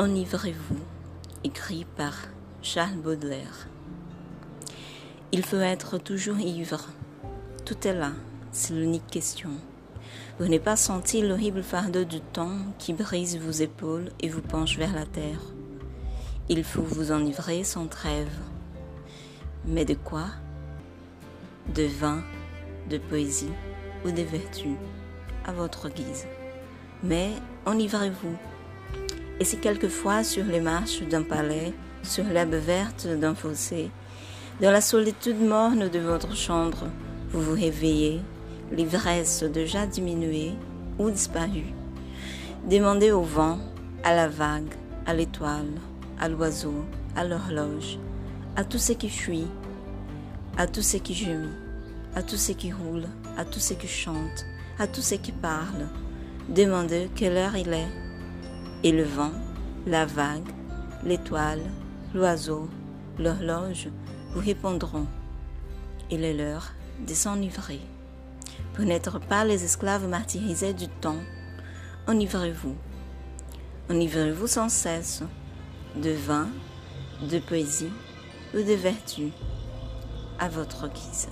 Enivrez-vous, écrit par Charles Baudelaire. Il faut être toujours ivre. Tout est là, c'est l'unique question. Vous n'avez pas senti l'horrible fardeau du temps qui brise vos épaules et vous penche vers la terre. Il faut vous enivrer sans trêve. Mais de quoi? De vin, de poésie ou de vertu, à votre guise. Mais enivrez-vous et si quelquefois sur les marches d'un palais, sur l'herbe verte d'un fossé, dans la solitude morne de votre chambre, vous vous réveillez, l'ivresse déjà diminuée ou disparue, demandez au vent, à la vague, à l'étoile, à l'oiseau, à l'horloge, à tout ce qui fuit, à tout ce qui gémit, à tout ce qui roule, à tout ce qui chante, à tout ce qui parle. Demandez quelle heure il est et le vent, la vague, l'étoile, l'oiseau, l'horloge vous répondront. Il est l'heure de s'enivrer. Pour n'être pas les esclaves martyrisés du temps, enivrez-vous. Enivrez-vous sans cesse de vin, de poésie ou de vertu à votre guise.